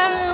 and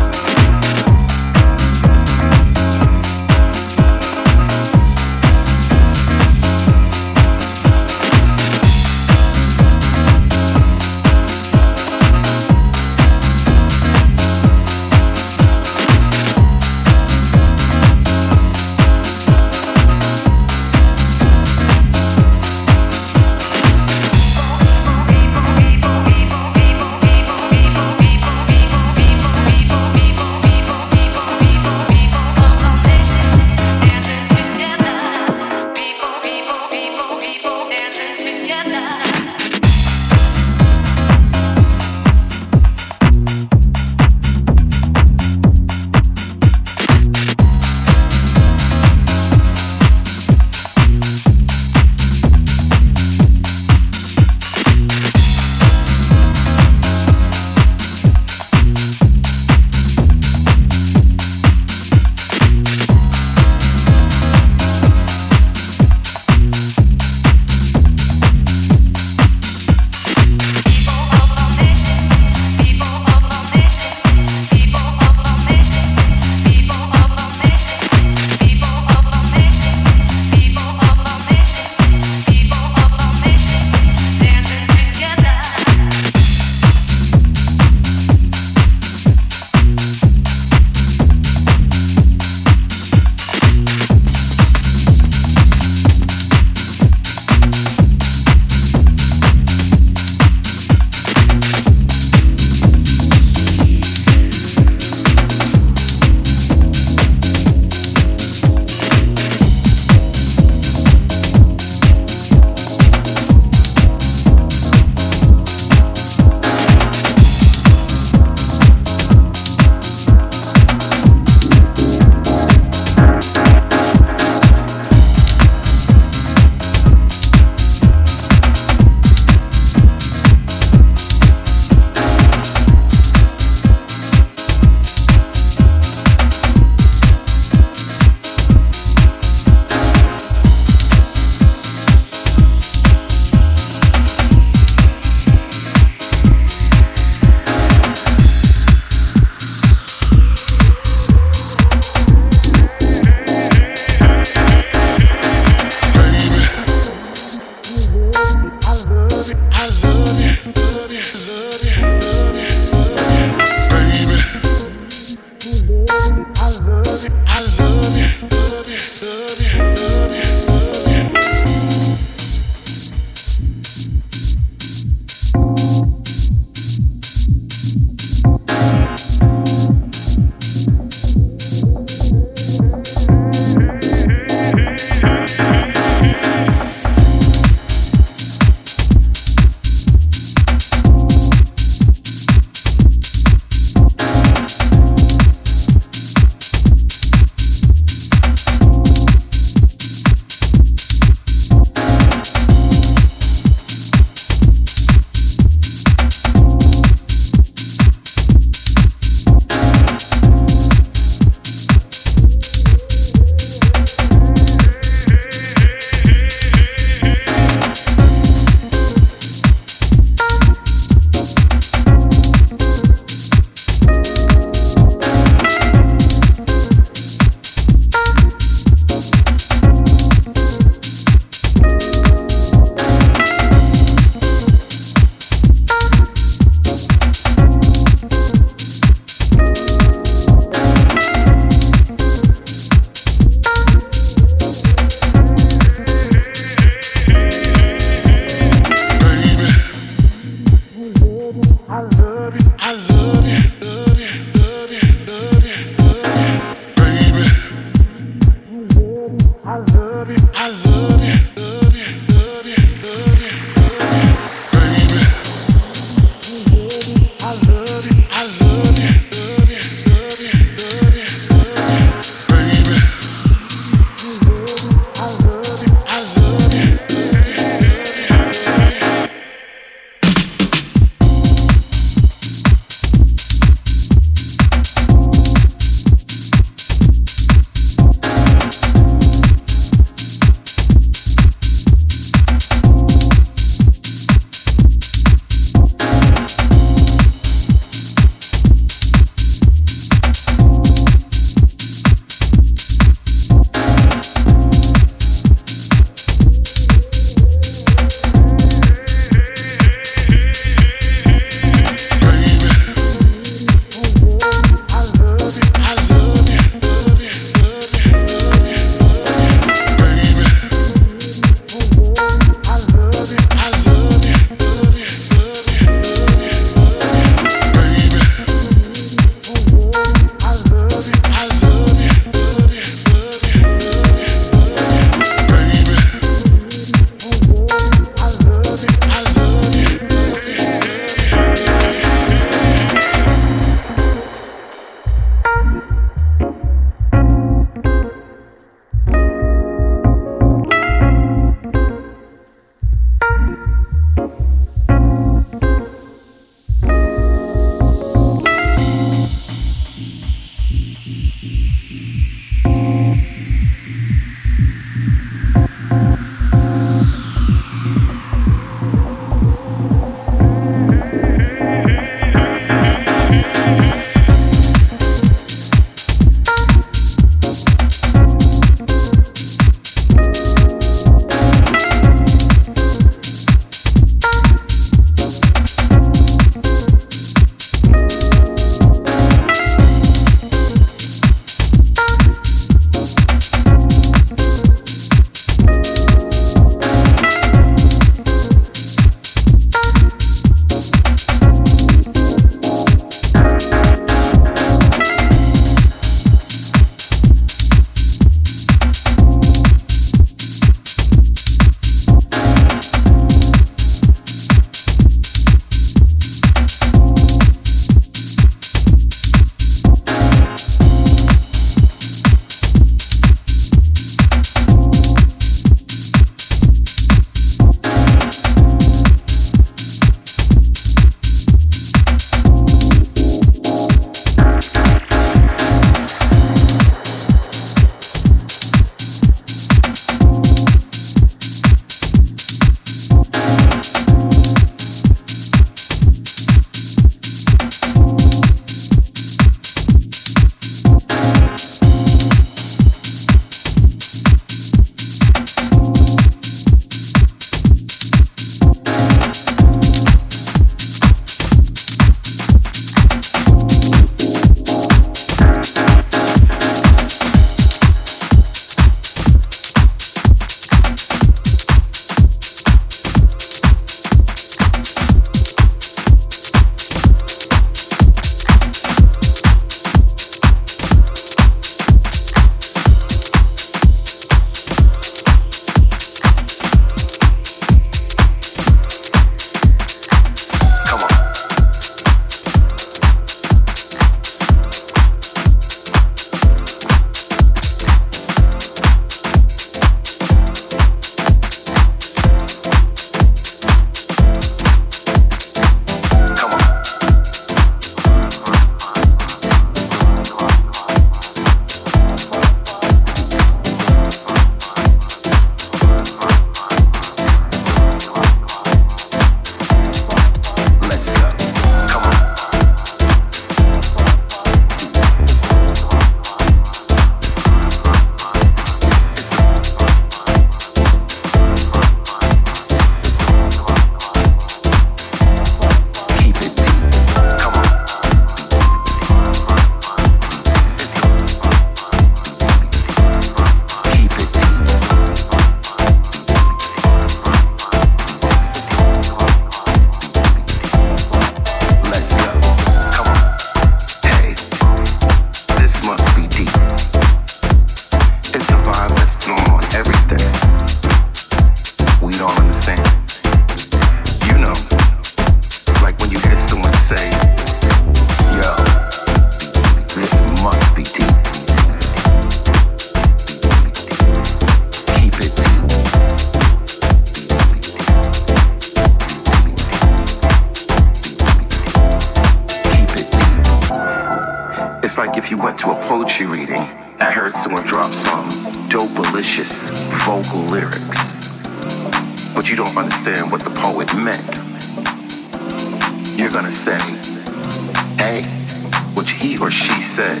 Which he or she said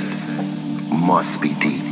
must be deep.